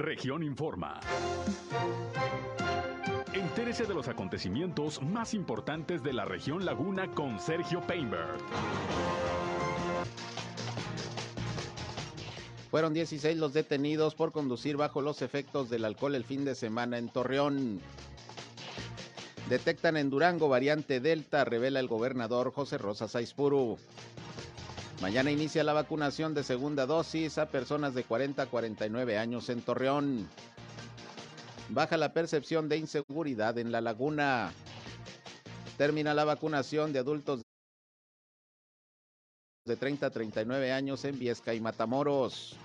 Región Informa. Entérese de los acontecimientos más importantes de la región Laguna con Sergio Painberg. Fueron 16 los detenidos por conducir bajo los efectos del alcohol el fin de semana en Torreón. Detectan en Durango variante Delta, revela el gobernador José Rosa Saizpuru. Mañana inicia la vacunación de segunda dosis a personas de 40 a 49 años en Torreón. Baja la percepción de inseguridad en la laguna. Termina la vacunación de adultos de 30 a 39 años en Viesca y Matamoros.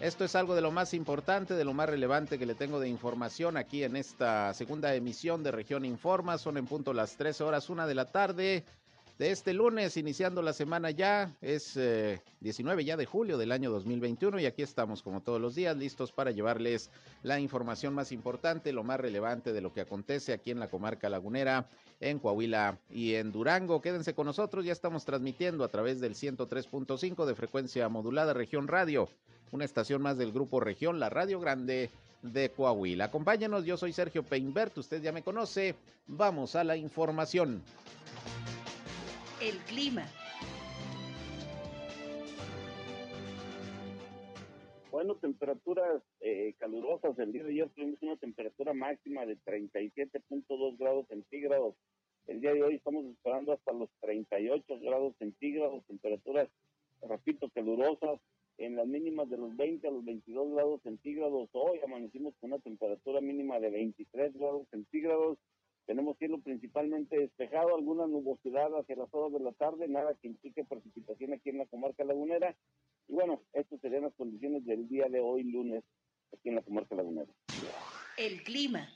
Esto es algo de lo más importante, de lo más relevante que le tengo de información aquí en esta segunda emisión de Región Informa. Son en punto las 13 horas, una de la tarde de este lunes, iniciando la semana ya. Es 19 eh, ya de julio del año 2021 y aquí estamos como todos los días listos para llevarles la información más importante, lo más relevante de lo que acontece aquí en la comarca lagunera, en Coahuila y en Durango. Quédense con nosotros, ya estamos transmitiendo a través del 103.5 de frecuencia modulada Región Radio, una estación más del grupo Región, la Radio Grande de Coahuila. Acompáñenos, yo soy Sergio Peinbert, usted ya me conoce. Vamos a la información el clima. Bueno, temperaturas eh, calurosas. El día de ayer tuvimos una temperatura máxima de 37.2 grados centígrados. El día de hoy estamos esperando hasta los 38 grados centígrados, temperaturas, repito, calurosas, en las mínimas de los 20 a los 22 grados centígrados. Hoy amanecimos con una temperatura mínima de 23 grados centígrados tenemos cielo principalmente despejado, alguna nubosidad hacia las horas de la tarde, nada que implique precipitación aquí en la comarca lagunera. Y bueno, estas serían las condiciones del día de hoy, lunes, aquí en la comarca lagunera. El clima.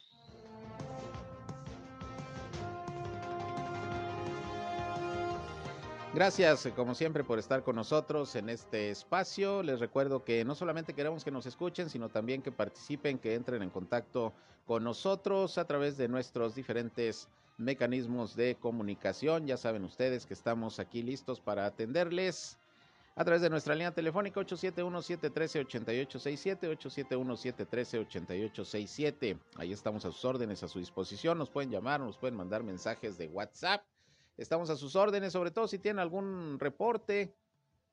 Gracias, eh, como siempre, por estar con nosotros en este espacio. Les recuerdo que no solamente queremos que nos escuchen, sino también que participen, que entren en contacto con nosotros a través de nuestros diferentes mecanismos de comunicación. Ya saben ustedes que estamos aquí listos para atenderles a través de nuestra línea telefónica 871-713-8867, 871-713-8867. Ahí estamos a sus órdenes, a su disposición. Nos pueden llamar, nos pueden mandar mensajes de WhatsApp Estamos a sus órdenes, sobre todo si tienen algún reporte,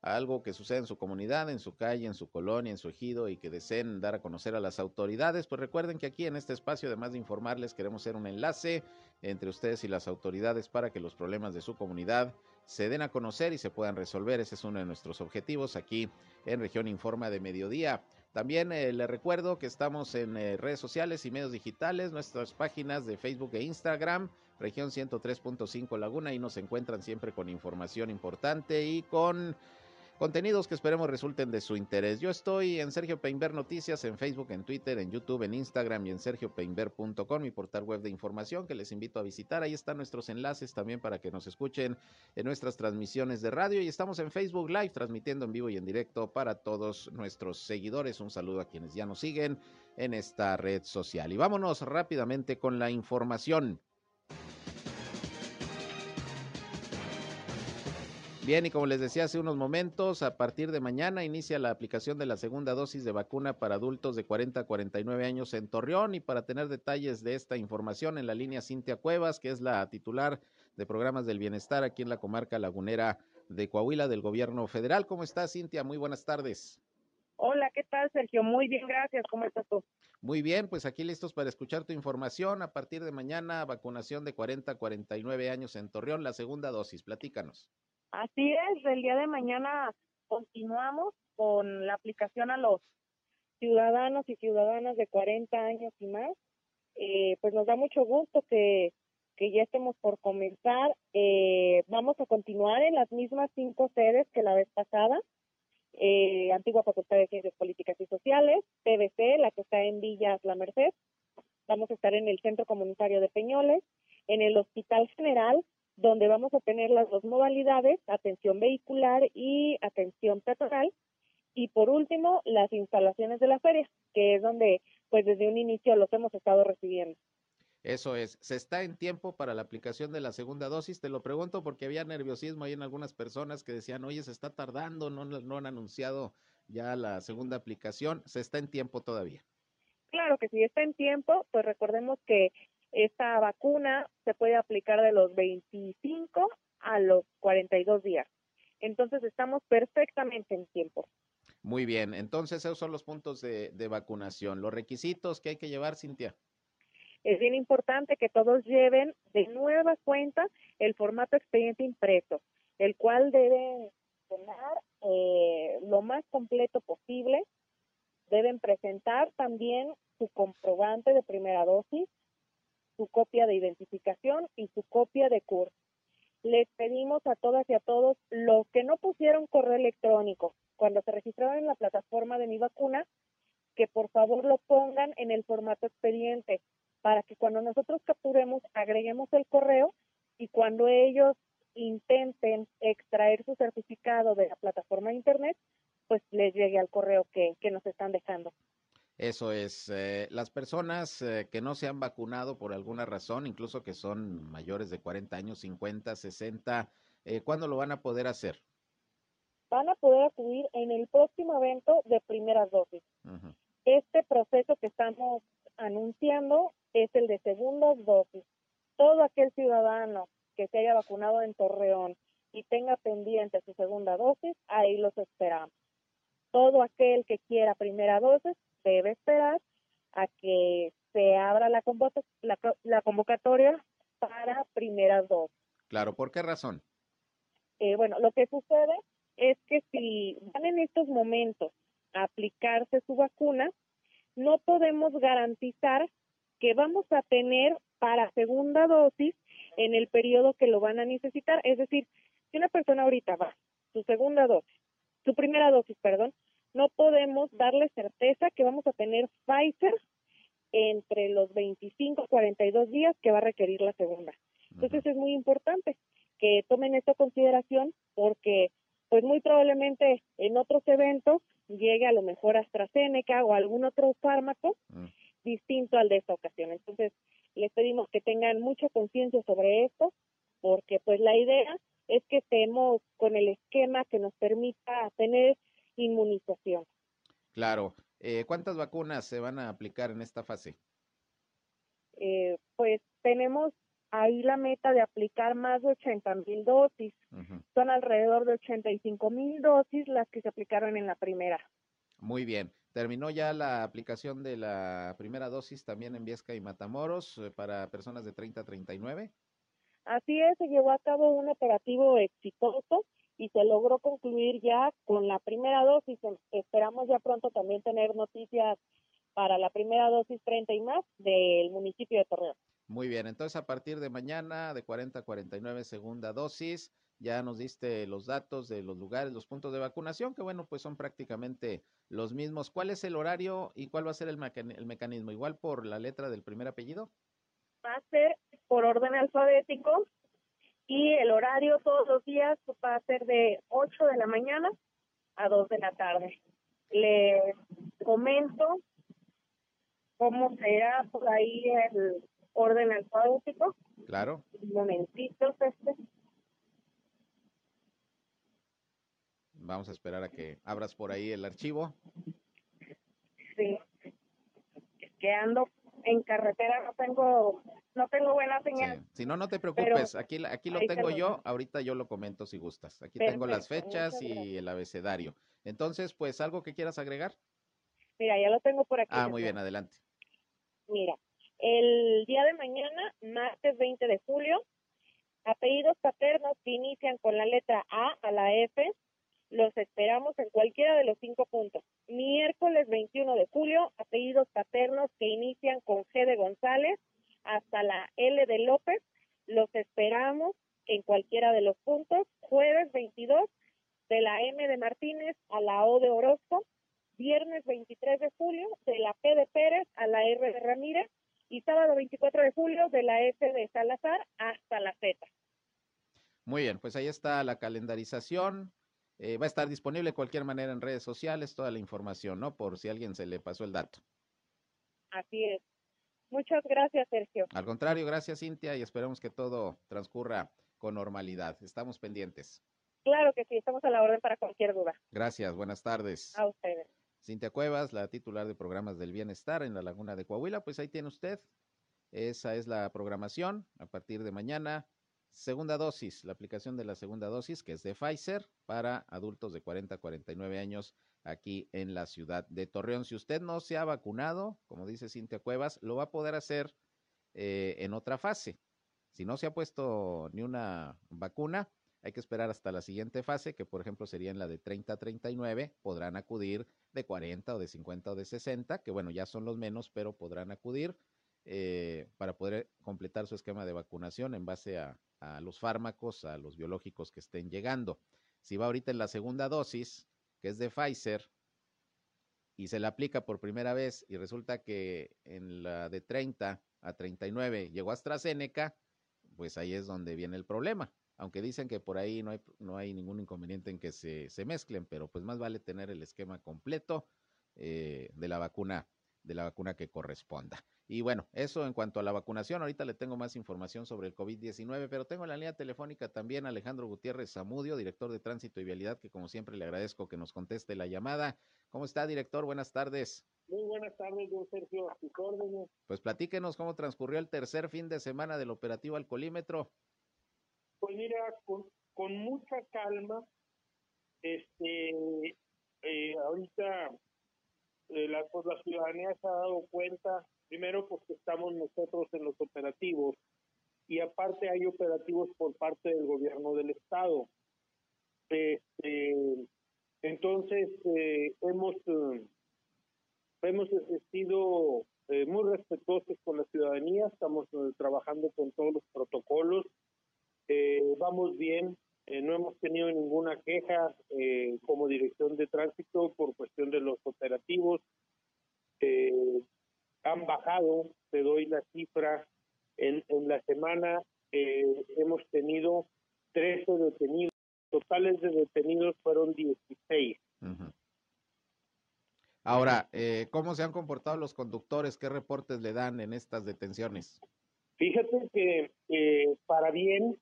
algo que sucede en su comunidad, en su calle, en su colonia, en su ejido y que deseen dar a conocer a las autoridades, pues recuerden que aquí en este espacio, además de informarles, queremos ser un enlace entre ustedes y las autoridades para que los problemas de su comunidad se den a conocer y se puedan resolver. Ese es uno de nuestros objetivos aquí en Región Informa de Mediodía. También eh, les recuerdo que estamos en eh, redes sociales y medios digitales, nuestras páginas de Facebook e Instagram región 103.5 Laguna y nos encuentran siempre con información importante y con contenidos que esperemos resulten de su interés. Yo estoy en Sergio Peinber Noticias, en Facebook, en Twitter, en YouTube, en Instagram y en sergiopeinber.com, mi portal web de información que les invito a visitar. Ahí están nuestros enlaces también para que nos escuchen en nuestras transmisiones de radio y estamos en Facebook Live transmitiendo en vivo y en directo para todos nuestros seguidores. Un saludo a quienes ya nos siguen en esta red social. Y vámonos rápidamente con la información. Bien, y como les decía hace unos momentos, a partir de mañana inicia la aplicación de la segunda dosis de vacuna para adultos de 40 a 49 años en Torreón. Y para tener detalles de esta información en la línea Cintia Cuevas, que es la titular de programas del bienestar aquí en la comarca lagunera de Coahuila del gobierno federal. ¿Cómo estás, Cintia? Muy buenas tardes. Hola, ¿qué tal, Sergio? Muy bien, gracias. ¿Cómo estás tú? Muy bien, pues aquí listos para escuchar tu información. A partir de mañana, vacunación de 40 a 49 años en Torreón, la segunda dosis. Platícanos. Así es, el día de mañana continuamos con la aplicación a los ciudadanos y ciudadanas de 40 años y más. Eh, pues nos da mucho gusto que, que ya estemos por comenzar. Eh, vamos a continuar en las mismas cinco sedes que la vez pasada. Eh, Antigua Facultad de Ciencias Políticas y Sociales, PBC, la que está en Villas La Merced. Vamos a estar en el Centro Comunitario de Peñoles, en el Hospital General donde vamos a tener las dos modalidades, atención vehicular y atención peatonal. Y por último, las instalaciones de la feria, que es donde pues desde un inicio los hemos estado recibiendo. Eso es, ¿se está en tiempo para la aplicación de la segunda dosis? Te lo pregunto porque había nerviosismo ahí en algunas personas que decían, oye, se está tardando, no, no han anunciado ya la segunda aplicación, se está en tiempo todavía. Claro que si está en tiempo, pues recordemos que esta vacuna se puede aplicar de los 25 a los 42 días. Entonces estamos perfectamente en tiempo. Muy bien, entonces esos son los puntos de, de vacunación. Los requisitos que hay que llevar, Cintia. Es bien importante que todos lleven de nueva cuenta el formato expediente impreso, el cual debe tener eh, lo más completo posible. Deben presentar también su comprobante de primera dosis, su copia de identificación y su copia de CUR. Les pedimos a todas y a todos los que no pusieron correo electrónico cuando se registraron en la plataforma de mi vacuna, que por favor lo pongan en el formato expediente para que cuando nosotros capturemos agreguemos el correo y cuando ellos intenten extraer su certificado de la plataforma de internet, pues les llegue al correo que, que nos están dejando. Eso es, eh, las personas eh, que no se han vacunado por alguna razón, incluso que son mayores de 40 años, 50, 60, eh, ¿cuándo lo van a poder hacer? Van a poder acudir en el próximo evento de primeras dosis. Este proceso que estamos anunciando es el de segundas dosis. Todo aquel ciudadano que se haya vacunado en Torreón y tenga pendiente su segunda dosis, ahí los esperamos. Todo aquel que quiera primera dosis debe esperar a que se abra la, la, convocatoria para primeras dosis. Claro, ¿por qué razón? Eh, bueno, lo que sucede es que si van en estos momentos a aplicarse su vacuna, no podemos garantizar que vamos a tener para segunda dosis en el periodo que lo van a necesitar. Es decir, si una persona ahorita va, su segunda dosis, su primera dosis, perdón, no podemos darle certeza que vamos a tener Pfizer entre los 25 y 42 días que va a requerir la segunda. Entonces es muy importante que tomen esta consideración porque pues muy probablemente en otros eventos llegue a lo mejor AstraZeneca o algún otro fármaco mm. distinto al de esta ocasión. Entonces les pedimos que tengan mucha conciencia sobre esto porque pues la idea es que estemos con el esquema que nos permita tener inmunización. Claro. Eh, ¿Cuántas vacunas se van a aplicar en esta fase? Eh, pues tenemos ahí la meta de aplicar más de 80 mil dosis. Son alrededor de 85 mil dosis las que se aplicaron en la primera. Muy bien. ¿Terminó ya la aplicación de la primera dosis también en Viesca y Matamoros eh, para personas de 30 a 39? Así es, se llevó a cabo un operativo exitoso y se logró concluir ya con la primera dosis. Esperamos ya pronto también tener noticias para la primera dosis 30 y más del municipio de Torreón. Muy bien, entonces a partir de mañana de 40 a 49 segunda dosis, ya nos diste los datos de los lugares, los puntos de vacunación, que bueno, pues son prácticamente los mismos. ¿Cuál es el horario y cuál va a ser el, el mecanismo? ¿Igual por la letra del primer apellido? Va a ser por orden alfabético y el horario todos los días va a ser de 8 de la mañana a 2 de la tarde. Le comento cómo será por ahí el orden alfabético. Claro. Un momentito, este. Vamos a esperar a que abras por ahí el archivo. Sí. Es que ando en carretera, no tengo no tengo buena señal. Si no, no te preocupes. aquí, aquí lo tengo yo. Ahorita yo lo comento si gustas. Aquí tengo las fechas y el abecedario. Entonces, pues, ¿algo que quieras agregar? Mira, ya lo tengo por aquí. Ah, muy bien, adelante. Mira, el día de mañana, martes 20 de julio, apellidos paternos que inician con la letra A a la F, los esperamos en cualquiera de los cinco puntos. Miércoles 21 de julio, apellidos paternos que inician con G de González, hasta la L de López. Los esperamos en cualquiera de los puntos. Jueves 22 de la M de Martínez a la O de Orozco. Viernes 23 de julio de la P de Pérez a la R de Ramírez. Y sábado 24 de julio de la S de Salazar hasta la Z. Muy bien, pues ahí está la calendarización. Eh, va a estar disponible de cualquier manera en redes sociales toda la información, ¿no? Por si a alguien se le pasó el dato. Así es. Muchas gracias, Sergio. Al contrario, gracias, Cintia, y esperemos que todo transcurra con normalidad. Estamos pendientes. Claro que sí, estamos a la orden para cualquier duda. Gracias, buenas tardes. A ustedes. Cintia Cuevas, la titular de programas del bienestar en la Laguna de Coahuila, pues ahí tiene usted. Esa es la programación a partir de mañana. Segunda dosis, la aplicación de la segunda dosis, que es de Pfizer, para adultos de 40 a 49 años aquí en la ciudad de Torreón. Si usted no se ha vacunado, como dice Cintia Cuevas, lo va a poder hacer eh, en otra fase. Si no se ha puesto ni una vacuna, hay que esperar hasta la siguiente fase, que por ejemplo sería en la de 30 a 39, podrán acudir de 40 o de 50 o de 60, que bueno, ya son los menos, pero podrán acudir eh, para poder completar su esquema de vacunación en base a, a los fármacos, a los biológicos que estén llegando. Si va ahorita en la segunda dosis, que es de Pfizer, y se la aplica por primera vez y resulta que en la de 30 a 39 llegó AstraZeneca, pues ahí es donde viene el problema. Aunque dicen que por ahí no hay, no hay ningún inconveniente en que se, se mezclen, pero pues más vale tener el esquema completo eh, de la vacuna, de la vacuna que corresponda. Y bueno, eso en cuanto a la vacunación, ahorita le tengo más información sobre el COVID-19, pero tengo en la línea telefónica también a Alejandro Gutiérrez Zamudio, director de Tránsito y Vialidad, que como siempre le agradezco que nos conteste la llamada. ¿Cómo está, director? Buenas tardes. Muy buenas tardes, don Sergio, a sus órdenes. Pues platíquenos cómo transcurrió el tercer fin de semana del operativo Alcolímetro. Pues mira, con, con mucha calma, este, eh, ahorita eh, la, pues, la ciudadanía se ha dado cuenta Primero, porque estamos nosotros en los operativos y aparte hay operativos por parte del gobierno del estado. Este, entonces, eh, hemos, eh, hemos sido eh, muy respetuosos con la ciudadanía, estamos trabajando con todos los protocolos, vamos bien, no hemos tenido ninguna queja como dirección de tránsito por cuestión de los operativos han bajado, te doy la cifra, en, en la semana eh, hemos tenido 13 detenidos, totales de detenidos fueron 16. Ahora, eh, ¿cómo se han comportado los conductores? ¿Qué reportes le dan en estas detenciones? Fíjate que eh, para bien,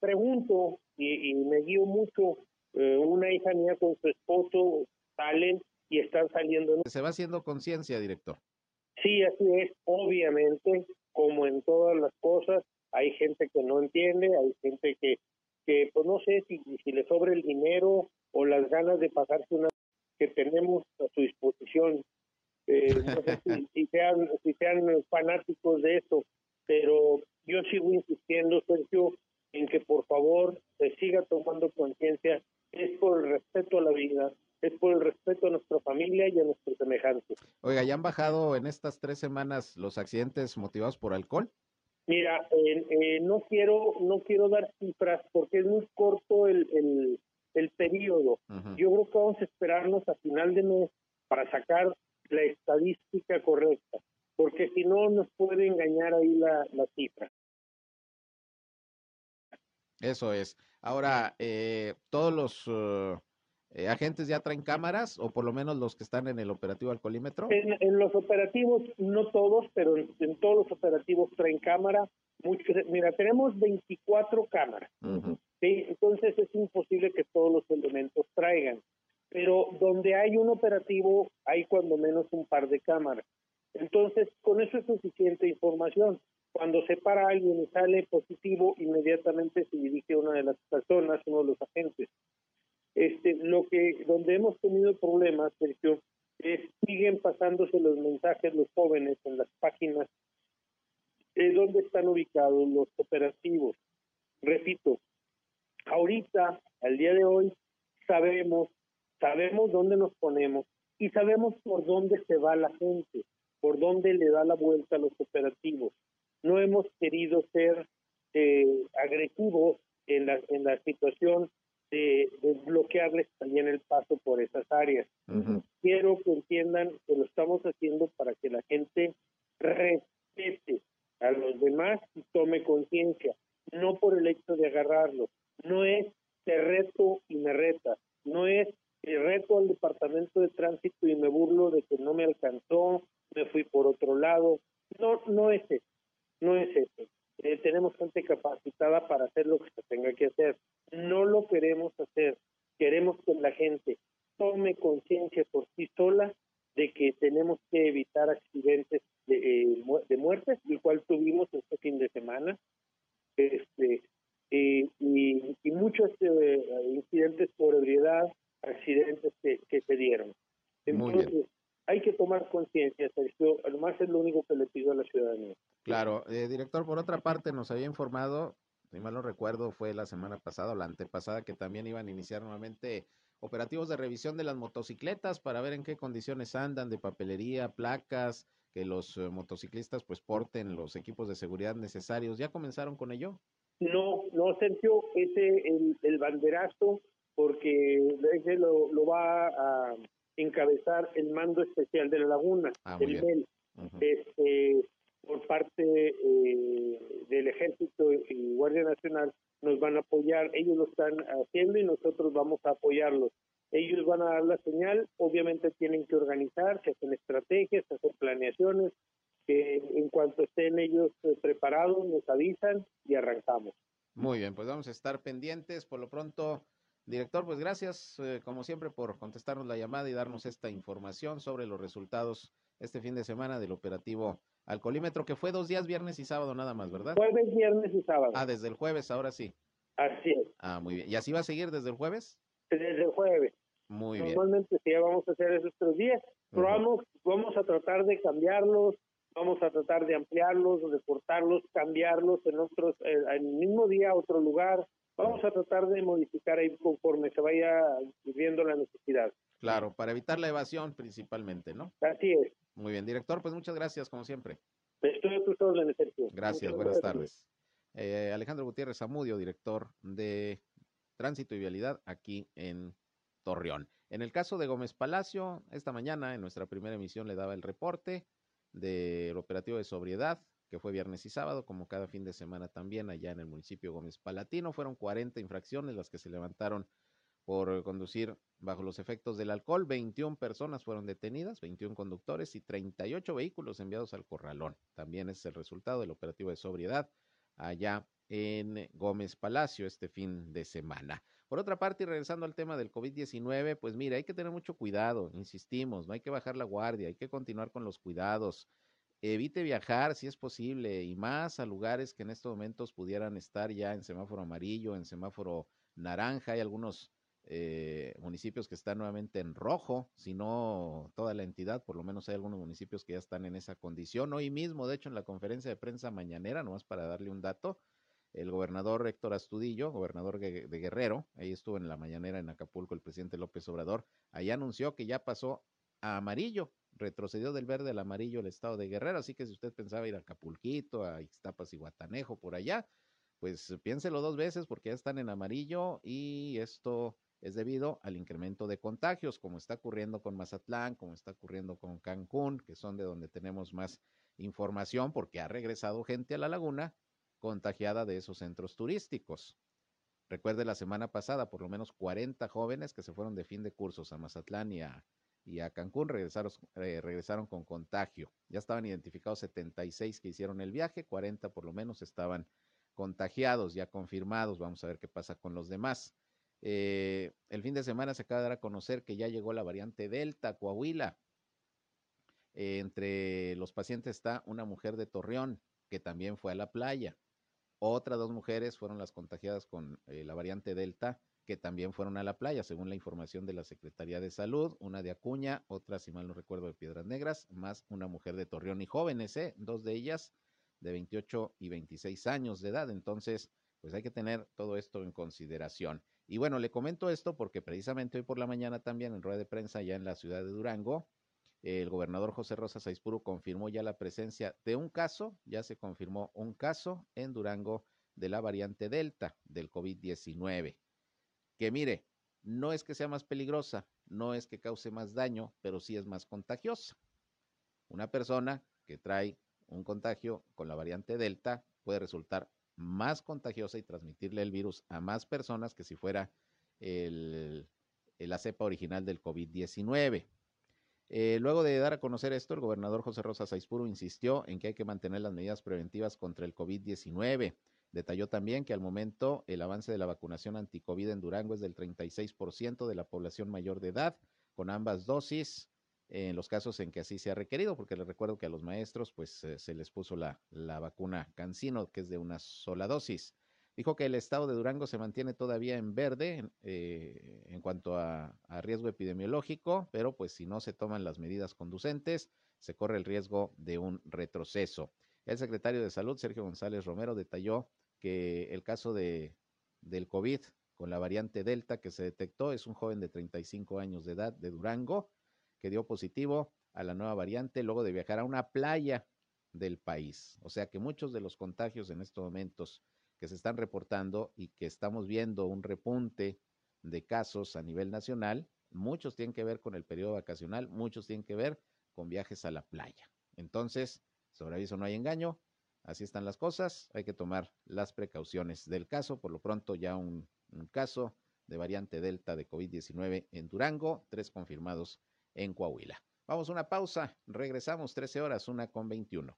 pregunto y, y, me guío mucho, una hija mía con su esposo salen y están saliendo. Se va haciendo conciencia, director. Sí, así es. Obviamente, como en todas las cosas, hay gente que no entiende, hay gente que, que pues no sé si, si le sobra el dinero o las ganas de pasarse una que tenemos a su disposición. Eh, no sé si, sean, si sean fanáticos de eso, pero yo sigo insistiendo, Sergio, en que por favor se siga tomando conciencia. Es por el respeto a la vida, es por el respeto a nuestra familia y a nuestros semejantes. Oiga, ¿ya han bajado en estas tres semanas los accidentes motivados por alcohol? Mira, eh, no quiero no quiero dar cifras porque es muy corto el, el, el periodo. Yo creo que vamos a esperarnos a final de mes para sacar la estadística correcta, porque si no nos puede engañar ahí la, la cifra. Eso es. Ahora, eh, todos los uh, eh, agentes ya traen cámaras o por lo menos los que están en el operativo alcoholímetro? En, los operativos, no todos, pero en, todos los operativos traen cámara. mira, tenemos 24 cámaras. Entonces es imposible que todos los elementos traigan. Pero donde hay un operativo, hay cuando menos un par de cámaras. Entonces, con eso es suficiente información. Cuando se para alguien y sale positivo, inmediatamente se dirige a una de las personas, uno de los agentes. Este, lo que, donde hemos tenido problemas, Sergio, es siguen pasándose los mensajes los jóvenes en las páginas de dónde están ubicados los operativos. Repito, ahorita, al día de hoy, sabemos, sabemos dónde nos ponemos y sabemos por dónde se va la gente, por dónde le da la vuelta a los operativos. No hemos querido ser eh, agresivos en la, en la situación de, bloquearles también el paso por esas áreas. Quiero que entiendan que lo estamos haciendo para que la gente respete a los demás y tome conciencia, no por el hecho de agarrarlo. No es te reto y me reta, no es te reto al departamento de tránsito y me burlo de que no me alcanzó, me fui por otro lado. No, no es eso, no es eso. Eh, tenemos gente capacitada para hacer lo que se tenga que hacer. No lo queremos hacer. Queremos que la gente tome conciencia por sí sola de que tenemos que evitar accidentes de, eh, de muertes, el cual tuvimos este fin de semana, este, y, y, muchos eh, incidentes por ebriedad, accidentes que, que se dieron. Entonces, hay que tomar conciencia, Sergio. Además, es lo único que le pido a la ciudadanía. Claro, eh, director, por otra parte, nos había informado, si mal no recuerdo, fue la semana pasada o la antepasada, que también iban a iniciar nuevamente operativos de revisión de las motocicletas para ver en qué condiciones andan, de papelería, placas, que los eh, motociclistas pues porten los equipos de seguridad necesarios. ¿Ya comenzaron con ello? No, no, Sergio, ese el, el banderazo, porque ese lo, lo va a encabezar el mando especial de la laguna, ah, el este, por parte eh, del Ejército y Guardia Nacional nos van a apoyar, ellos lo están haciendo y nosotros vamos a apoyarlos. Ellos van a dar la señal, obviamente tienen que organizarse, hacen estrategias, hacer planeaciones, que en cuanto estén ellos eh, preparados nos avisan y arrancamos. Muy bien, pues vamos a estar pendientes. Por lo pronto, director, pues gracias eh, como siempre por contestarnos la llamada y darnos esta información sobre los resultados este fin de semana del operativo Alcoholímetro, que fue dos días, viernes y sábado nada más, ¿verdad? Jueves, viernes y sábado. Ah, desde el jueves, ahora sí. Así es. Ah, muy bien. ¿Y así va a seguir desde el jueves? Desde el jueves. Muy bien. Normalmente sí, vamos a hacer esos tres días, pero vamos, vamos a tratar de cambiarlos, vamos a tratar de ampliarlos, de cortarlos, cambiarlos en otros, eh, en el mismo día a otro lugar. Vamos a tratar de modificar ahí conforme se vaya viendo la necesidad. Claro, para evitar la evasión principalmente, ¿no? Así es. Muy bien, director, pues muchas gracias, como siempre. Estoy a tus órdenes, Sergio. Gracias, buenas tardes. Eh, Alejandro Gutiérrez Amudio, director de Tránsito y Vialidad aquí en Torreón. En el caso de Gómez Palacio, esta mañana en nuestra primera emisión le daba el reporte del operativo de sobriedad, que fue viernes y sábado, como cada fin de semana también allá en el municipio Gómez Palatino. Fueron 40 infracciones las que se levantaron por conducir bajo los efectos del alcohol. 21 personas fueron detenidas, 21 conductores y 38 vehículos enviados al corralón. También es el resultado del operativo de sobriedad allá en Gómez Palacio este fin de semana. Por otra parte, y regresando al tema del COVID-19, pues mira, hay que tener mucho cuidado, insistimos, no hay que bajar la guardia, hay que continuar con los cuidados. Evite viajar si es posible y más a lugares que en estos momentos pudieran estar ya en semáforo amarillo, en semáforo naranja. Hay algunos eh, municipios que están nuevamente en rojo, si no toda la entidad, por lo menos hay algunos municipios que ya están en esa condición. Hoy mismo, de hecho, en la conferencia de prensa mañanera, nomás para darle un dato, el gobernador Héctor Astudillo, gobernador de Guerrero, ahí estuvo en la mañanera en Acapulco el presidente López Obrador, ahí anunció que ya pasó a amarillo, retrocedió del verde al amarillo el estado de Guerrero, así que si usted pensaba ir a Acapulquito, a Ixtapas y Guatanejo, por allá, pues piénselo dos veces porque ya están en amarillo y esto es debido al incremento de contagios, como está ocurriendo con Mazatlán, como está ocurriendo con Cancún, que son de donde tenemos más información porque ha regresado gente a la laguna contagiada de esos centros turísticos. Recuerde la semana pasada, por lo menos 40 jóvenes que se fueron de fin de cursos a Mazatlán y a, y a Cancún regresaron, eh, regresaron con contagio. Ya estaban identificados 76 que hicieron el viaje, 40 por lo menos estaban contagiados, ya confirmados. Vamos a ver qué pasa con los demás. Eh, el fin de semana se acaba de dar a conocer que ya llegó la variante Delta, Coahuila. Eh, entre los pacientes está una mujer de Torreón que también fue a la playa. Otras dos mujeres fueron las contagiadas con la variante Delta que también fueron a la playa, según la información de la Secretaría de Salud, una de Acuña, otra, si mal no recuerdo, de Piedras Negras, más una mujer de Torreón y jóvenes, ¿eh? dos de ellas de 28 y 26 años de edad. Entonces, pues hay que tener todo esto en consideración. Y bueno, le comento esto porque precisamente hoy por la mañana también en rueda de prensa ya en la ciudad de Durango, el gobernador José Rosa Saizpuro confirmó ya la presencia de un caso, ya se confirmó un caso en Durango de la variante Delta del COVID-19. Que mire, no es que sea más peligrosa, no es que cause más daño, pero sí es más contagiosa. Una persona que trae un contagio con la variante Delta puede resultar más contagiosa y transmitirle el virus a más personas que si fuera el, la cepa original del COVID-19. Eh, luego de dar a conocer esto, el gobernador José Rosa Saizpuro insistió en que hay que mantener las medidas preventivas contra el COVID-19. Detalló también que al momento el avance de la vacunación anticovid en Durango es del 36% de la población mayor de edad con ambas dosis en los casos en que así se ha requerido, porque les recuerdo que a los maestros pues eh, se les puso la, la vacuna Cancino, que es de una sola dosis. Dijo que el estado de Durango se mantiene todavía en verde eh, en cuanto a, a, riesgo epidemiológico, pero pues si no se toman las medidas conducentes, se corre el riesgo de un retroceso. El secretario de Salud, Sergio González Romero, detalló que el caso de, del COVID con la variante Delta que se detectó es un joven de 35 años de edad de Durango que dio positivo a la nueva variante luego de viajar a una playa del país. O sea que muchos de los contagios en estos momentos que se están reportando y que estamos viendo un repunte de casos a nivel nacional, muchos tienen que ver con el periodo vacacional, muchos tienen que ver con viajes a la playa. Entonces, sobre aviso no hay engaño, así están las cosas, hay que tomar las precauciones del caso. Por lo pronto ya un, un caso de variante Delta de COVID-19 en Durango, tres confirmados en Coahuila. Vamos a una pausa, regresamos 13 horas, una con 21.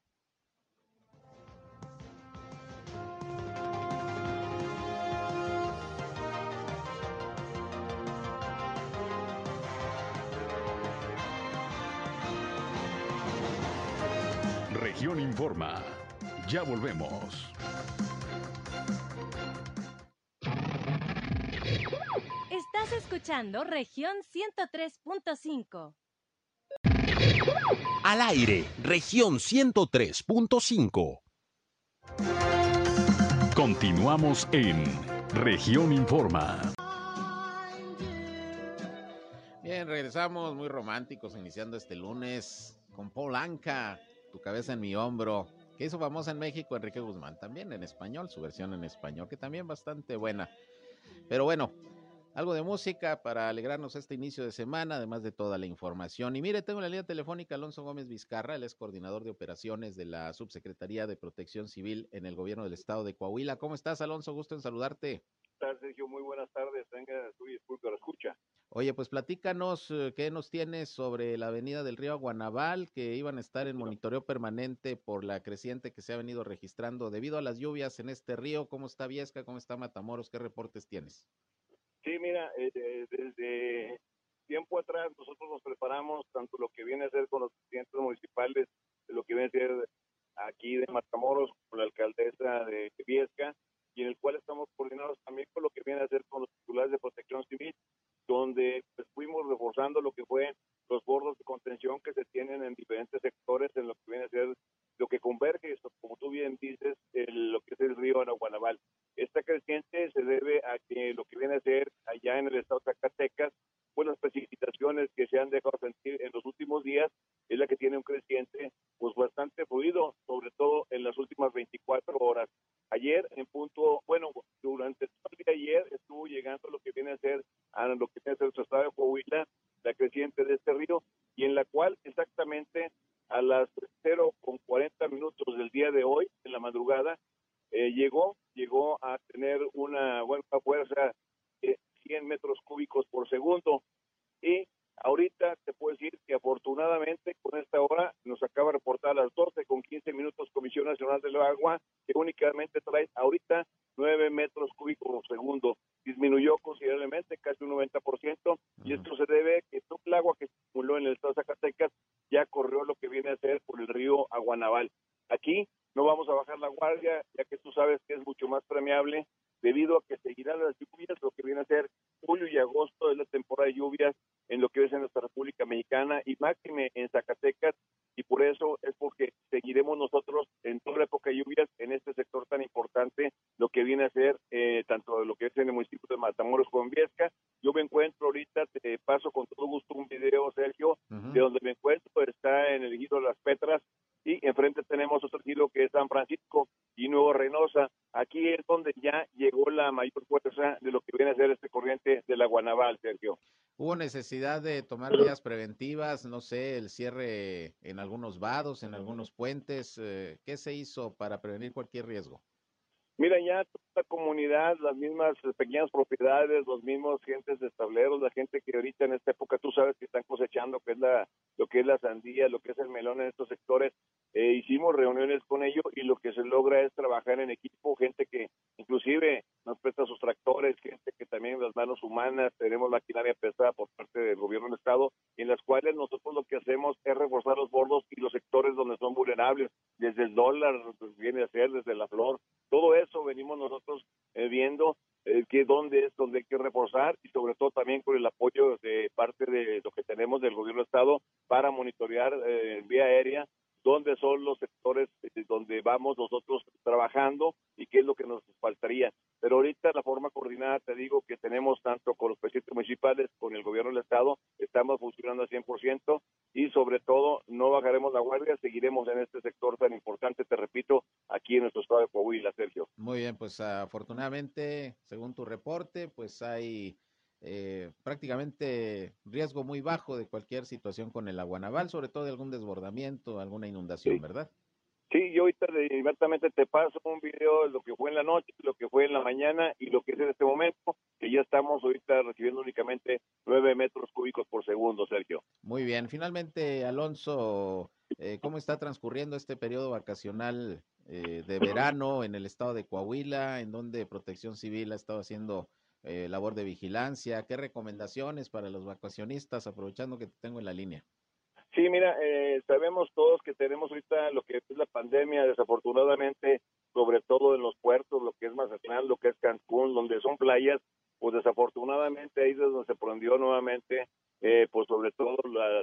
Región Informa. Ya volvemos. Estás escuchando región 103.5. Al aire, región 103.5. Continuamos en región Informa. Bien, regresamos muy románticos iniciando este lunes con Polanca, tu cabeza en mi hombro, que hizo famosa en México Enrique Guzmán, también en español, su versión en español, que también bastante buena. Pero bueno, algo de música para alegrarnos este inicio de semana, además de toda la información. Y mire, tengo la línea telefónica Alonso Gómez Vizcarra, él es coordinador de operaciones de la Subsecretaría de Protección Civil en el gobierno del estado de Coahuila. ¿Cómo estás, Alonso? Gusto en saludarte. ¿Qué Sergio? Muy buenas tardes. Tenga su disculpe, lo escucha. Oye, pues platícanos eh, qué nos tienes sobre la avenida del río Guanabal, que iban a estar en monitoreo permanente por la creciente que se ha venido registrando debido a las lluvias en este río. ¿Cómo está Viesca? ¿Cómo está Matamoros? ¿Qué reportes tienes? Sí, mira, eh, desde tiempo atrás nosotros nos preparamos tanto lo que viene a ser con los presidentes municipales, lo que viene a ser aquí de Matamoros, con la alcaldesa de Viesca, y en el cual estamos coordinados también con lo que viene a ser con los titulares de protección civil, donde pues, fuimos reforzando lo que fue los bordos de contención que se tienen en diferentes sectores en lo que viene a ser lo que converge, como tú bien dices, el, lo que es el río Anaguanabal. Esta creciente se debe a que lo que viene a ser allá en el estado de Zacatecas, pues las precipitaciones que se han dejado sentir en los últimos días es la que tiene un creciente pues bastante fluido, sobre todo en las últimas 24 horas. Ayer en punto, bueno, durante todo el día ayer estuvo llegando lo que viene a ser a lo que viene a ser su estado de Coahuila, la creciente de este río, y en la cual exactamente a las 0 con 40 minutos del día de hoy, en la madrugada, eh, llegó, llegó a tener una buena fuerza de 100 metros cúbicos por segundo. Y ahorita te puedo decir que afortunadamente con esta hora nos acaba de reportar a las 12 con 15 minutos Comisión Nacional del Agua, que únicamente trae ahorita 9 metros cúbicos por segundo. Disminuyó considerablemente, casi un 90%, y esto se debe a que todo el agua que se acumuló en el estado de Zacatecas ya corrió lo que viene a ser por el río Aguanaval. Aquí no vamos a bajar la guardia, ya que tú sabes que es mucho más premiable debido a que seguirán las lluvias, lo que viene a ser julio y agosto es la temporada de lluvias en lo que es en nuestra República Mexicana y máxime en Zacatecas y por eso es porque seguiremos nosotros en toda la época de lluvias en este sector tan importante, lo que viene a ser eh, tanto lo que es en el municipio de Matamoros como en Viesca. Yo me encuentro ahorita, te paso con todo gusto un video, Sergio, uh -huh. de donde me encuentro, está en el ejido de las Petras y enfrente tenemos otro ejido que es San Francisco y Nuevo Reynosa. Aquí es donde ya llegó la mayor fuerza de lo que viene a ser este corriente de la Sergio. ¿Hubo necesidad de tomar medidas preventivas? No sé, el cierre en algunos vados, en algunos puentes. Eh, ¿Qué se hizo para prevenir cualquier riesgo? Mira, ya la comunidad, las mismas pequeñas propiedades, los mismos gentes de tableros, la gente que ahorita en esta época tú sabes que están cosechando, que es la, lo que es la sandía, lo que es el melón en estos sectores, eh, hicimos reuniones con ellos y lo que se logra es trabajar en equipo, gente que inclusive nos presta sus tractores, gente que también las manos humanas, tenemos maquinaria pesada por parte del gobierno del estado, en las cuales nosotros lo que hacemos es reforzar los bordos y los sectores donde son vulnerables, desde el dólar, pues, viene a ser desde la flor, todo eso venimos nosotros eh, viendo eh, que dónde es donde hay que reforzar y sobre todo también con el apoyo de parte de lo que tenemos del gobierno del estado para monitorear eh, vía aérea dónde son los sectores eh, donde vamos nosotros trabajando y qué es lo que nos faltaría. Pero ahorita la forma coordinada, te digo que tenemos tanto con los presidentes municipales, con el gobierno del Estado, estamos funcionando al 100% y sobre todo no bajaremos la guardia, seguiremos en este sector tan importante, te repito, aquí en nuestro estado de Coahuila, Sergio. Muy bien, pues afortunadamente, según tu reporte, pues hay eh, prácticamente riesgo muy bajo de cualquier situación con el agua naval, sobre todo de algún desbordamiento, alguna inundación, ¿verdad? Sí, yo ahorita inmediatamente te paso un video de lo que fue en la noche, lo que fue en la mañana y lo que es en este momento, que ya estamos ahorita recibiendo únicamente nueve metros cúbicos por segundo, Sergio. Muy bien, finalmente, Alonso, eh, ¿cómo está transcurriendo este periodo vacacional eh, de verano en el estado de Coahuila, en donde Protección Civil ha estado haciendo eh, labor de vigilancia, qué recomendaciones para los vacacionistas, aprovechando que te tengo en la línea. Sí, mira, eh, sabemos todos que tenemos ahorita lo que es la pandemia, desafortunadamente, sobre todo en los puertos, lo que es Mazatlán, lo que es Cancún, donde son playas, pues desafortunadamente ahí es donde se prendió nuevamente, eh, pues sobre todo la,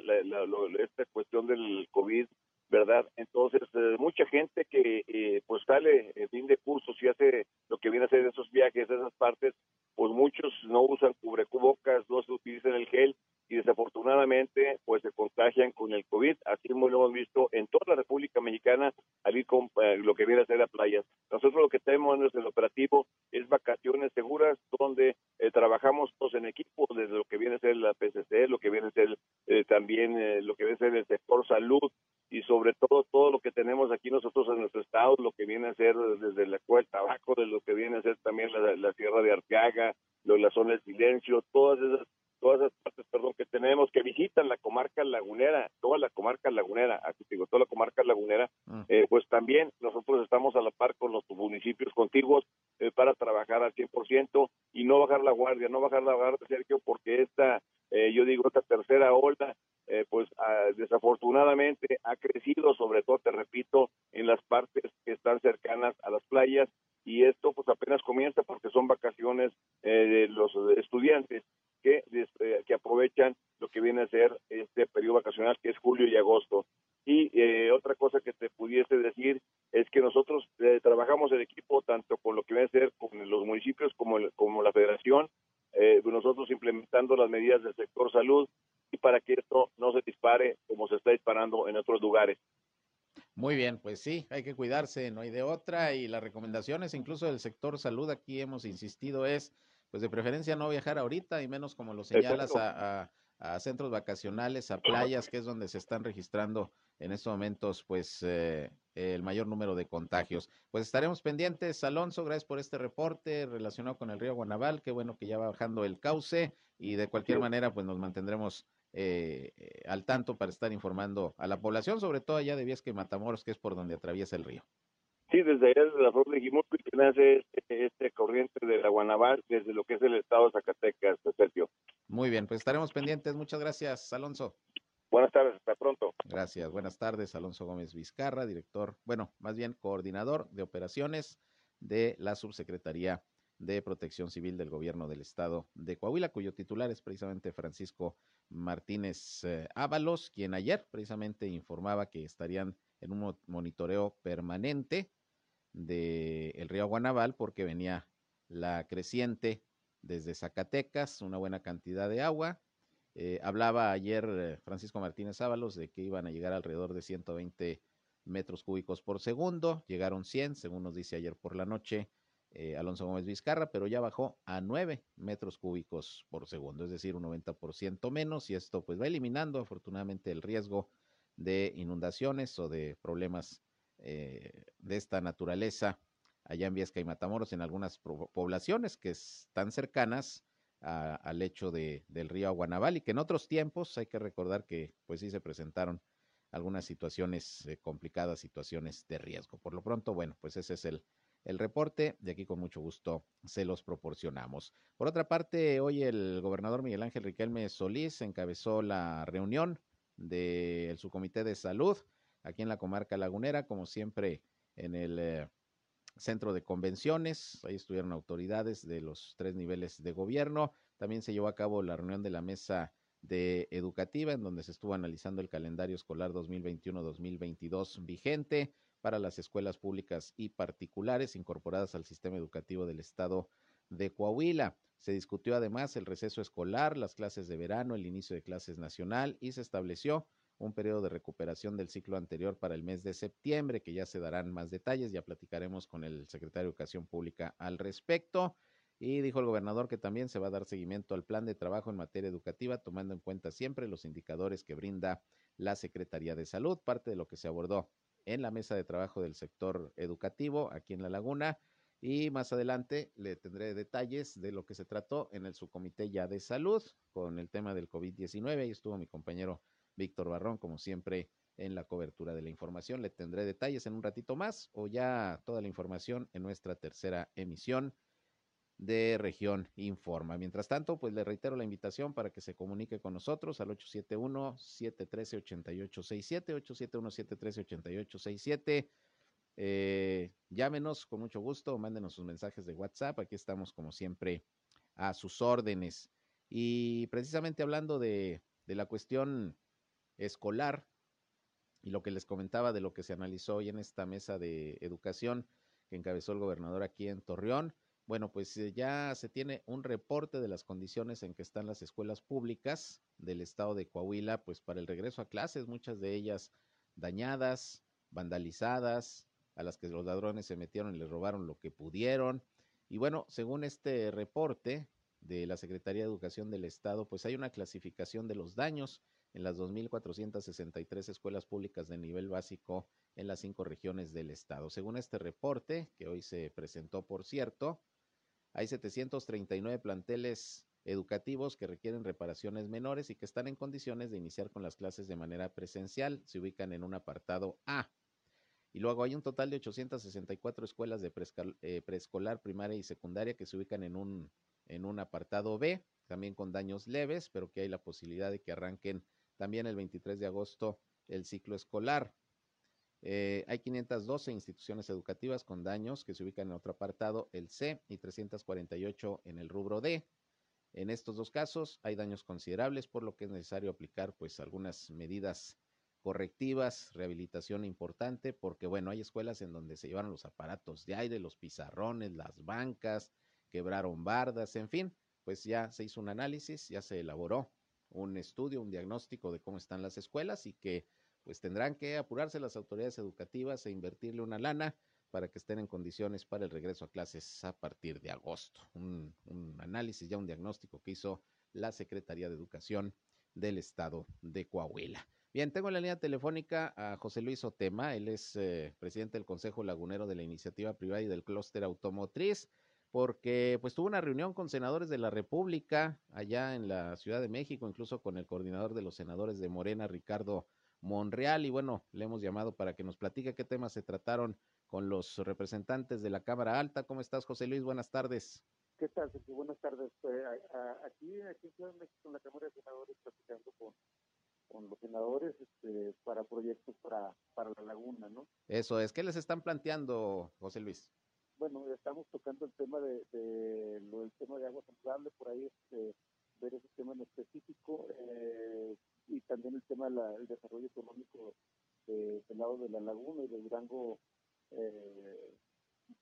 esta cuestión del COVID, ¿verdad? Entonces, mucha gente que pues sale en fin de cursos y hace lo que viene a ser esos viajes, esas partes, pues muchos no usan cubrecubocas, no se utilizan el gel y desafortunadamente pues se contagian con el COVID, así como lo hemos visto en toda la República Mexicana al ir con eh, lo que viene a ser las playas. Nosotros lo que tenemos en el operativo es vacaciones seguras donde eh, trabajamos todos en equipo, desde lo que viene a ser la PCC, lo que viene a ser eh, también lo que viene a ser el sector salud y sobre todo todo lo que tenemos aquí nosotros en nuestro estado, lo que viene a ser desde la cueva del tabaco, de lo que viene a ser también la, la Sierra de Arteaga, lo, la zona del silencio, todas esas todas esas partes, perdón, que tenemos que visitan la comarca lagunera, toda la comarca lagunera, aquí digo, toda la comarca lagunera, mm. eh, pues también nosotros estamos a la par con los municipios contiguos eh, para trabajar al 100% y no bajar la guardia, no bajar la guardia, Sergio, porque esta, eh, yo digo, esta tercera ola, pues ah, desafortunadamente ha crecido, sobre todo, te repito, en las partes que están cercanas a las playas y esto pues apenas comienza porque son vacaciones de los estudiantes que, eh, que aprovechan lo que viene a ser este periodo vacacional que es julio y agosto. Y eh, otra cosa que te pudiese decir es que nosotros eh, trabajamos en equipo tanto con lo que viene a ser con los municipios como, como la federación, nosotros implementando las medidas del sector salud y para que esto no se dispare como se está disparando en otros lugares. Muy bien, pues sí, hay que cuidarse, no hay de otra. Y las recomendaciones, incluso del sector salud, aquí hemos insistido, es pues de preferencia no viajar ahorita y menos como lo señalas a, centros vacacionales, a playas, que es donde se están registrando en estos momentos pues eh, el mayor número de contagios. Pues estaremos pendientes, Alonso, gracias por este reporte relacionado con el río Guanaval, qué bueno que ya va bajando el cauce y de cualquier manera pues nos mantendremos eh, eh, al tanto para estar informando a la población, sobre todo allá de Viesca y Matamoros, que es por donde atraviesa el río. Sí, desde allá, desde la flor de Jimurco, que nace este, este, corriente de la Guanabal, desde lo que es el estado de Zacatecas, Sergio. Muy bien, pues estaremos pendientes. Muchas gracias, Alonso. Buenas tardes, hasta pronto. Gracias, buenas tardes, Alonso Gómez Vizcarra, director, bueno, más bien coordinador de operaciones de la Subsecretaría de Protección Civil del Gobierno del Estado de Coahuila, cuyo titular es precisamente Francisco Martínez eh, Ábalos, quien ayer precisamente informaba que estarían en un monitoreo permanente del el río Guanabal porque venía la creciente desde Zacatecas, una buena cantidad de agua. Eh, hablaba ayer eh, Francisco Martínez Ábalos de que iban a llegar alrededor de 120 metros cúbicos por segundo, llegaron 100, según nos dice ayer por la noche eh, Alonso Gómez Vizcarra, pero ya bajó a 9 metros cúbicos por segundo, es decir, un 90% menos, y esto pues va eliminando afortunadamente el riesgo de inundaciones o de problemas de esta naturaleza allá en Viesca y Matamoros, en algunas poblaciones que están cercanas al lecho de, del río Aguanaval y que en otros tiempos hay que recordar que pues sí se presentaron algunas situaciones eh, complicadas, situaciones de riesgo. Por lo pronto, bueno, pues ese es el, el reporte. De aquí con mucho gusto se los proporcionamos. Por otra parte, hoy el gobernador Miguel Ángel Riquelme Solís encabezó la reunión del subcomité de salud aquí en la comarca lagunera, como siempre en el eh, centro de convenciones. Ahí estuvieron autoridades de los tres niveles de gobierno. También se llevó a cabo la reunión de la mesa de educativa, en donde se estuvo analizando el calendario escolar 2021-2022 vigente para las escuelas públicas y particulares incorporadas al sistema educativo del estado de Coahuila. Se discutió además el receso escolar, las clases de verano, el inicio de clases nacional y se estableció un periodo de recuperación del ciclo anterior para el mes de septiembre, que ya se darán más detalles, ya platicaremos con el secretario de Educación Pública al respecto. Y dijo el gobernador que también se va a dar seguimiento al plan de trabajo en materia educativa, tomando en cuenta siempre los indicadores que brinda la Secretaría de Salud, parte de lo que se abordó en la mesa de trabajo del sector educativo aquí en La Laguna. Y más adelante le tendré detalles de lo que se trató en el subcomité ya de salud con el tema del COVID-19. Ahí estuvo mi compañero Víctor Barrón, como siempre, en la cobertura de la información. Le tendré detalles en un ratito más o ya toda la información en nuestra tercera emisión de Región Informa. Mientras tanto, pues le reitero la invitación para que se comunique con nosotros al 871-713-8867, 871-713-8867. Eh, llámenos con mucho gusto, mándenos sus mensajes de WhatsApp. Aquí estamos, como siempre, a sus órdenes. Y precisamente hablando de, de la cuestión escolar y lo que les comentaba de lo que se analizó hoy en esta mesa de educación que encabezó el gobernador aquí en Torreón, bueno, pues eh, ya se tiene un reporte de las condiciones en que están las escuelas públicas del estado de Coahuila, pues para el regreso a clases, muchas de ellas dañadas, vandalizadas, a las que los ladrones se metieron y les robaron lo que pudieron. Y bueno, según este reporte de la Secretaría de Educación del Estado, pues hay una clasificación de los daños en las 2.463 escuelas públicas de nivel básico en las cinco regiones del Estado. Según este reporte, que hoy se presentó, por cierto, hay 739 planteles educativos que requieren reparaciones menores y que están en condiciones de iniciar con las clases de manera presencial. Se ubican en un apartado A. Y luego hay un total de 864 escuelas de eh, preescolar, primaria y secundaria que se ubican en un, en un apartado B, también con daños leves, pero que hay la posibilidad de que arranquen también el 23 de agosto el ciclo escolar. Eh, hay 512 instituciones educativas con daños que se ubican en otro apartado, el C, y 348 en el rubro D. En estos dos casos hay daños considerables, por lo que es necesario aplicar pues algunas medidas correctivas, rehabilitación importante, porque bueno, hay escuelas en donde se llevaron los aparatos de aire, los pizarrones, las bancas, quebraron bardas, en fin, pues ya se hizo un análisis, ya se elaboró un estudio, un diagnóstico de cómo están las escuelas y que pues tendrán que apurarse las autoridades educativas e invertirle una lana para que estén en condiciones para el regreso a clases a partir de agosto. Un, análisis, ya un diagnóstico que hizo la Secretaría de Educación del Estado de Coahuila. Bien, tengo en la línea telefónica a José Luis Otema, él es eh, presidente del Consejo Lagunero de la Iniciativa Privada y del Clúster Automotriz, porque pues tuvo una reunión con senadores de la República allá en la Ciudad de México, incluso con el coordinador de los senadores de Morena, Ricardo Monreal y bueno, le hemos llamado para que nos platique qué temas se trataron con los representantes de la Cámara Alta. ¿Cómo estás, José Luis? Buenas tardes. ¿Qué tal, Buenas tardes. Eh, aquí, aquí en México, en la Cámara de Senadores, platicando con, con los senadores este, para proyectos para, para la laguna, ¿no? Eso es. ¿Qué les están planteando, José Luis? Bueno, estamos tocando el tema de, de lo del tema de agua potable, por ahí este, ver ese tema en específico eh, y también el tema del desarrollo económico del lado de la laguna y de Durango, eh,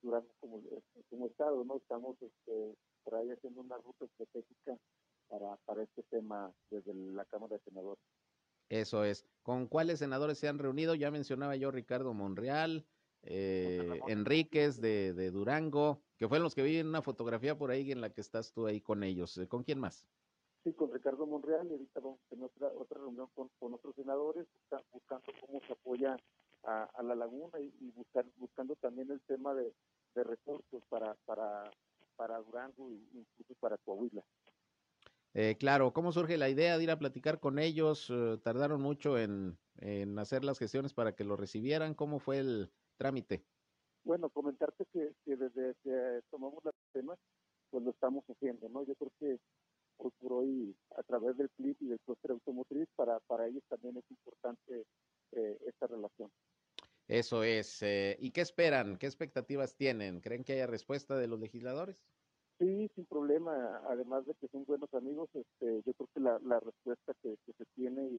Durango como, como estado, ¿no? Estamos este, por ahí haciendo una ruta estratégica para, para este tema desde la Cámara de Senadores. Eso es. ¿Con cuáles senadores se han reunido? Ya mencionaba yo Ricardo Monreal, eh, Enríquez de, de, Durango, que fueron los que vi en una fotografía por ahí en la que estás tú ahí con ellos. ¿Con quién más? Sí, con Ricardo Monreal y ahorita vamos a tener otra, otra reunión con, con otros senadores buscando cómo se apoya a, a la laguna y, buscar, buscando también el tema de, de recursos para, para, para Durango e incluso para Coahuila. Eh, claro, ¿cómo surge la idea de ir a platicar con ellos? Eh, ¿Tardaron mucho en, en, hacer las gestiones para que lo recibieran? ¿Cómo fue el trámite? Bueno, comentarte que, que desde que tomamos la tema, pues lo estamos haciendo, ¿no? Yo creo que hoy por hoy, a través del CLIP y del clúster automotriz, para, para ellos también es importante eh, esta relación. Eso es. Eh, ¿Y qué esperan? ¿Qué expectativas tienen? ¿Creen que haya respuesta de los legisladores? Sí, sin problema. Además de que son buenos amigos, este, yo creo que la, la respuesta que, que se tiene. Y...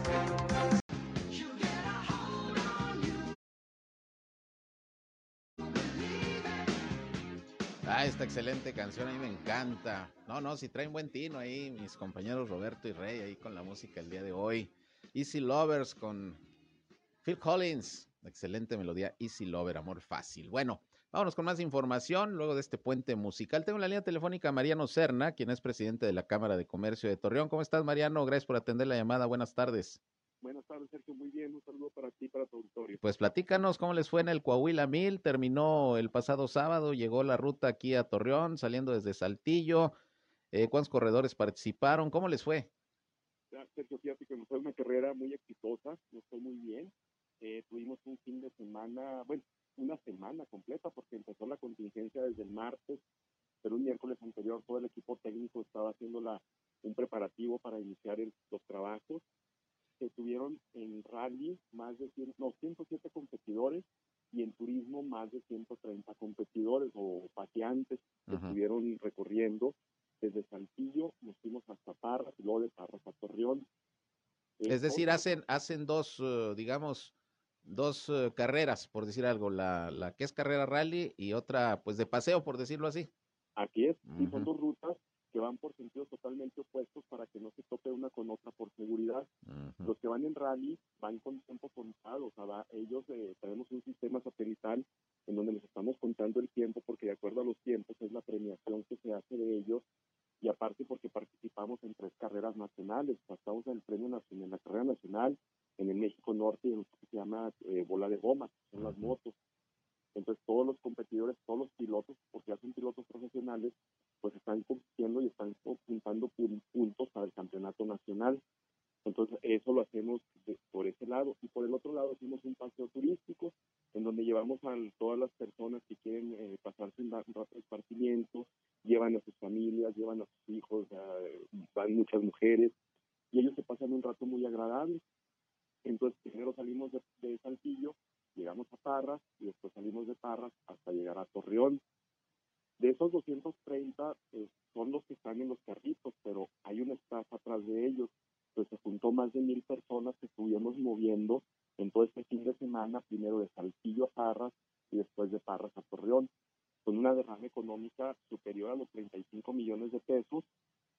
Excelente canción a mí me encanta. No, no, si traen buen tino ahí, mis compañeros Roberto y Rey ahí con la música el día de hoy. Easy Lovers con Phil Collins. Excelente melodía, Easy Lover, amor fácil. Bueno, vámonos con más información luego de este puente musical. Tengo en la línea telefónica a Mariano Serna, quien es presidente de la Cámara de Comercio de Torreón. ¿Cómo estás, Mariano? Gracias por atender la llamada. Buenas tardes. Buenas tardes, Sergio. Muy bien. Un saludo para ti para tu auditorio. Pues platícanos cómo les fue en el Coahuila Mil. Terminó el pasado sábado, llegó la ruta aquí a Torreón, saliendo desde Saltillo. Eh, ¿Cuántos corredores participaron? ¿Cómo les fue? Ya, Sergio, fíjate que fue una carrera muy exitosa, nos fue muy bien. Eh, tuvimos un fin de semana, bueno, una semana completa porque empezó la contingencia desde el martes, pero un miércoles anterior todo el equipo técnico estaba haciendo la, un preparativo para iniciar el, los trabajos. Se tuvieron en rally más de 100, no, 107 competidores y en turismo más de 130 competidores o paseantes que estuvieron recorriendo desde Saltillo, nos fuimos hasta Parras y luego de Parras a Torreón. Es decir, hacen, hacen dos, uh, digamos, dos uh, carreras, por decir algo, la, la que es carrera rally y otra, pues, de paseo, por decirlo así. Aquí es, uh -huh. y son dos rutas que van por sentidos totalmente opuestos para que no se tope una con otra por seguridad. Uh -huh. Los que van en rally van con tiempo contado, o sea, va, ellos eh, tenemos un sistema satelital en donde les estamos contando el tiempo porque de acuerdo a los tiempos es la premiación que se hace de ellos y aparte porque participamos en tres carreras nacionales, pasamos en el premio nacional, en la carrera nacional, en el México Norte, en lo que se llama eh, bola de goma, son las motos. Entonces todos los competidores, todos los pilotos, porque ya son pilotos profesionales, pues están compitiendo y están juntando puntos para el campeonato nacional. Entonces eso lo hacemos de, por ese lado. Y por el otro lado hicimos un paseo turístico, en donde llevamos a todas las personas que quieren eh, pasarse un rato esparcimiento, llevan a sus familias, llevan a sus hijos, eh, van muchas mujeres, y ellos se pasan un rato muy agradable. Entonces primero salimos de, de Saltillo, llegamos a Parras, y después salimos de Parras hasta llegar a Torreón. De esos 230 eh, son los que están en los carritos, pero hay una estafa atrás de ellos. Pues se juntó más de mil personas que estuvimos moviendo en todo este fin de semana, primero de Saltillo a Parras y después de Parras a Torreón, con una derrama económica superior a los 35 millones de pesos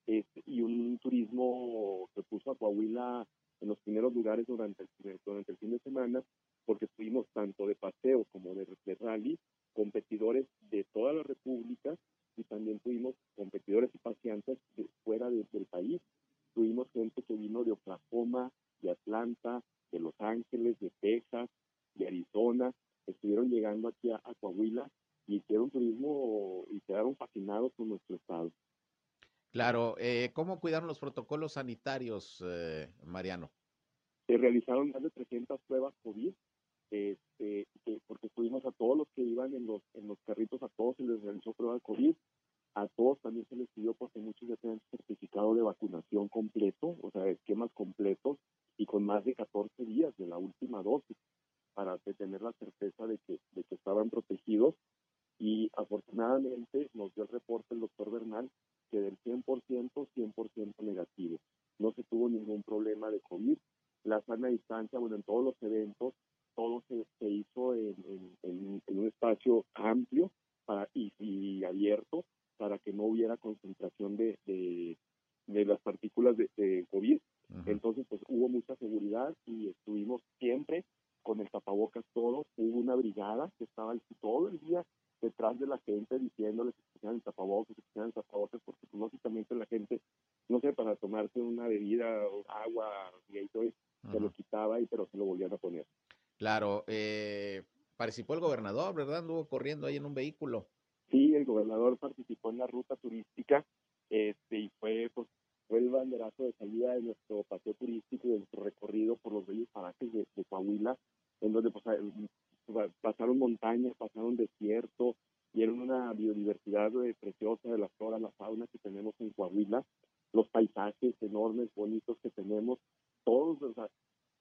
este, y un turismo que puso a Coahuila en los primeros lugares durante el, durante el fin de semana, porque tuvimos tanto de paseo como de, de rally competidores de toda la República y también tuvimos competidores y paseantes de fuera de, del país. Tuvimos gente que vino de Oklahoma, de Atlanta, de Los Ángeles, de Texas, de Arizona, estuvieron llegando aquí a, a Coahuila y hicieron turismo y quedaron fascinados con nuestro estado. Claro, eh, ¿cómo cuidaron los protocolos sanitarios, eh, Mariano? Se realizaron más de 300 pruebas COVID, este, que, porque estuvimos a todos los que iban en los, en los carritos, a todos se les realizó prueba de COVID, a todos también se les pidió porque muchos ya tienen certificado de vacunación completo, o sea, esquemas completos y con más de 14 días de la última dosis para tener la certeza de que, de que estaban protegidos y afortunadamente nos dio el reporte el doctor Bernal que del 100%, 100% negativo. No se tuvo ningún problema de COVID. La sana distancia, bueno, en todos los eventos, todo se, se hizo en, en, en, un espacio amplio para, y, abierto para que no hubiera concentración de, de, las partículas de, de COVID. Entonces, pues hubo mucha seguridad y estuvimos siempre con el tapabocas todos. Hubo una brigada que estaba todo el día detrás de la gente diciéndoles que pusieran el tapabocas, que pusieran el tapabocas, porque pues, lógicamente la gente, no sé, para tomarse una bebida, o agua, se lo quitaba y pero se lo volvían a poner. Claro, eh, participó el gobernador, ¿verdad? Anduvo corriendo ahí en un vehículo. Sí, el gobernador participó en la ruta turística este, y fue, pues, fue el banderazo de salida de nuestro paseo turístico, de nuestro recorrido por los bellos parajes de, Coahuila, en donde pues, pasaron montañas, pasaron desierto, vieron una biodiversidad eh, preciosa de la flora, la fauna que tenemos en Coahuila, los paisajes enormes, bonitos que tenemos, todos, o sea,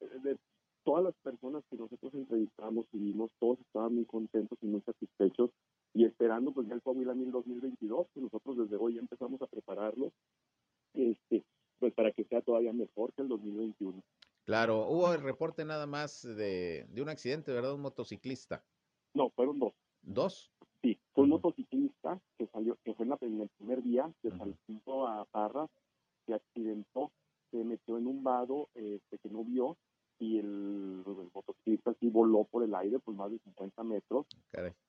de todas las personas que nosotros entrevistamos y vimos, todos estaban muy contentos y muy satisfechos y esperando pues ya el Coahuila 2022, que nosotros desde hoy empezamos a prepararlo, este, pues para que sea todavía mejor que el 2021. Claro, hubo el reporte nada más de, de un accidente, ¿verdad? Un motociclista. No, fueron dos. ¿Dos? Sí, fue un motociclista que salió, que fue en, la, el primer día de Saltillo a Parras, se accidentó, se metió en un vado este, que no vio y el, motociclista sí voló por el aire por más de 50 metros,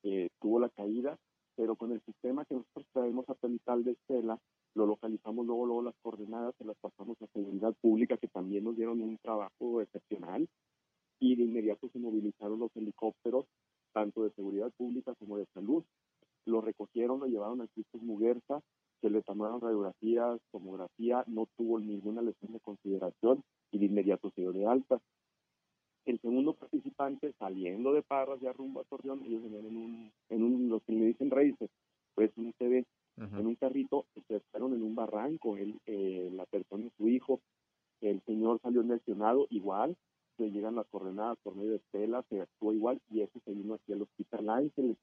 eh, tuvo la caída, pero con el sistema que nosotros traemos satelital de Estela, lo localizamos luego, luego las coordenadas, se las pasamos a seguridad pública, que también nos dieron un trabajo excepcional, y de inmediato se movilizaron los helicópteros, tanto de seguridad pública como de salud. Lo recogieron, lo llevaron al Cristo Muguerza, se le tomaron radiografías, tomografía, no tuvo ninguna lesión de consideración y de inmediato se dio de alta. El segundo participante, saliendo de Parras ya rumbo a Torreón, ellos venían en un, en un, los que me dicen raíces, pues un TV, en un carrito, se fueron en un barranco, él, eh, la persona y su hijo, el señor salió lesionado igual, se llegan las coordenadas por medio de estela, se actuó igual y ese se vino hacia el Hospital Ángeles.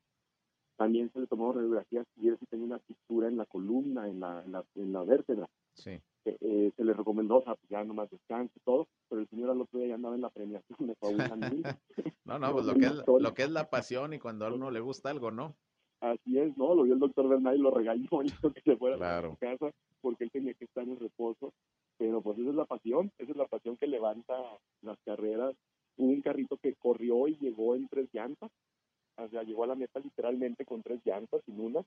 También se le tomó radiografías y él sí tenía una fisura en la columna, en la, en la, en la vértebra. Sí. Eh, se le recomendó, o sea, pues ya nomás descanse y todo, pero el señor al otro día ya andaba en la premiación de No, no, pues lo que, es, lo que es la pasión y cuando a uno le gusta algo, ¿no? Así es, ¿no? Lo vio el doctor Bernal y lo regañó dijo que se fuera a su casa porque él tenía que estar en reposo. Pero pues esa es la pasión, esa es la pasión que levanta las carreras. Hubo un carrito que corrió y llegó en tres llantas, o sea, llegó a la meta literalmente con tres llantas sin una.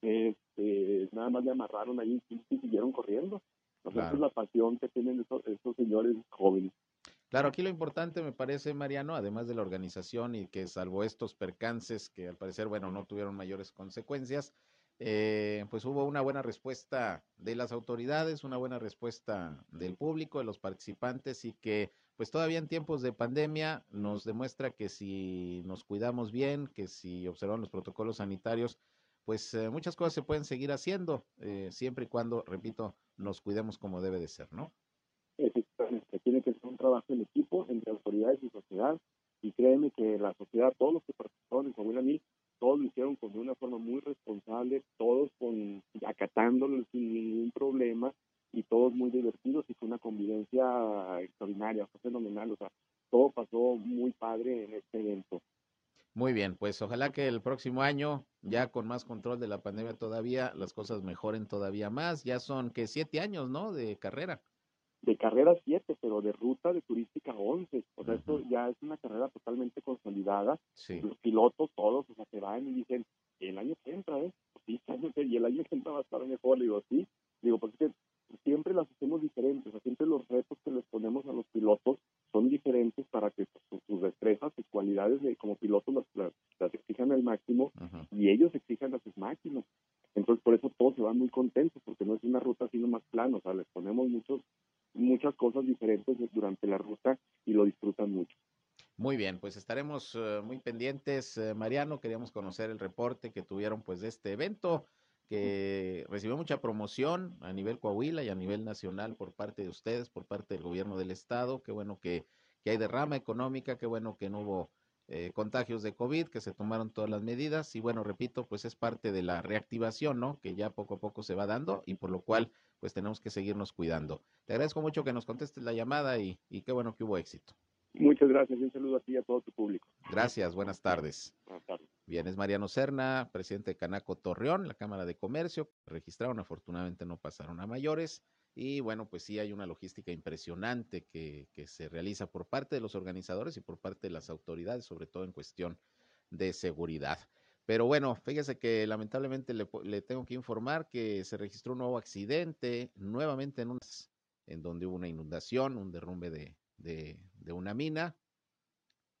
este, nada más le amarraron ahí y siguieron corriendo. Esa es la pasión que tienen estos, estos señores jóvenes. Claro, aquí lo importante me parece, Mariano, además de la organización y que salvo estos percances que al parecer, bueno, no tuvieron mayores consecuencias, eh, pues hubo una buena respuesta de las autoridades, una buena respuesta del público, de los participantes y que pues todavía en tiempos de pandemia nos demuestra que si nos cuidamos bien, que si observamos los protocolos sanitarios, pues eh, muchas cosas se pueden seguir haciendo, eh, siempre y cuando, repito, nos cuidemos como debe de ser, ¿no? tiene que ser un trabajo en equipo entre autoridades y sociedad. Y créeme que la sociedad, todos los que participaron en Coahuila Mil, todos lo hicieron con una forma muy responsable, todos con acatándolo sin ningún problema y todos muy divertidos y fue una convivencia extraordinaria, fue fenomenal, o sea, todo pasó muy padre en este evento. Muy bien, pues ojalá que el próximo año, ya con más control de la pandemia todavía, las cosas mejoren todavía más. Ya son que siete años, ¿no? De carrera de carrera 7, pero de ruta de turística 11. O sea, esto ya es una carrera totalmente consolidada. Los pilotos todos, o sea, se van y dicen, el año que entra, ¿eh? Sí, y el año que entra va a estar mejor. Le digo, sí. Digo, porque que siempre las hacemos diferentes. O sea, siempre los retos que les ponemos a los pilotos son diferentes para que cualidades de, como pilotos las, las, exijan al máximo y ellos exijan a sus máquinas. Entonces, por eso todos se van muy contentos, porque no es una ruta así más plana. O sea, les ponemos muchos muchas cosas diferentes durante la ruta y lo disfrutan mucho. Muy bien, pues estaremos eh, muy pendientes, eh, Mariano. Queríamos conocer el reporte que tuvieron pues de este evento que recibió mucha promoción a nivel Coahuila y a nivel nacional por parte de ustedes, por parte del gobierno del estado. Qué bueno que, que hay derrama económica, qué bueno que no hubo eh, contagios de COVID, que se tomaron todas las medidas y bueno, repito, pues es parte de la reactivación, ¿no? Que ya poco a poco se va dando y por lo cual pues tenemos que seguirnos cuidando. Te agradezco mucho que nos contestes la llamada y, y qué bueno que hubo éxito. Muchas gracias y un saludo a ti y a todo tu público. Gracias, buenas tardes. Buenas tardes. Bien, es Mariano Serna, presidente de Canaco Torreón, la Cámara de Comercio. Registraron, afortunadamente no pasaron a mayores. Y bueno, pues sí hay una logística impresionante que, que se realiza por parte de los organizadores y por parte de las autoridades, sobre todo en cuestión de seguridad. Pero bueno, fíjese que lamentablemente le, tengo que informar que se registró un nuevo accidente nuevamente en, un, en donde hubo una inundación, un derrumbe de, de una mina.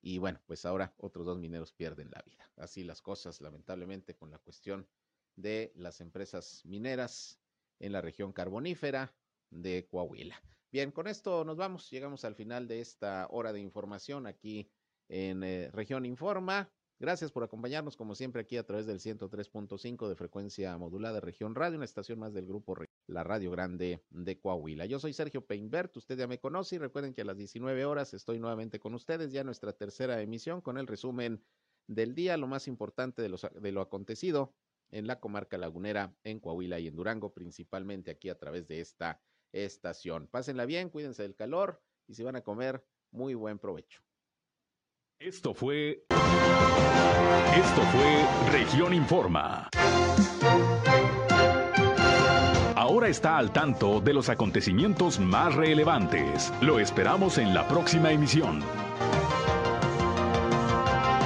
Y bueno, pues ahora otros dos mineros pierden la vida. Así las cosas, lamentablemente, con la cuestión de las empresas mineras en la región carbonífera de Coahuila. Bien, con esto nos vamos. Llegamos al final de esta hora de información aquí en eh, Región Informa. Gracias por acompañarnos, como siempre, aquí a través del 103.5 de frecuencia modulada Región Radio, una estación más del grupo La Radio Grande de Coahuila. Yo soy Sergio Peinbert, usted ya me conoce y recuerden que a las 19 horas estoy nuevamente con ustedes, ya nuestra tercera emisión con el resumen del día, lo más importante de, de lo acontecido en la comarca lagunera, en Coahuila y en Durango, principalmente aquí a través de esta estación. Pásenla bien, cuídense del calor y si van a comer, muy buen provecho. Esto fue. Esto fue Región Informa. Ahora está al tanto de los acontecimientos más relevantes. Lo esperamos en la próxima emisión.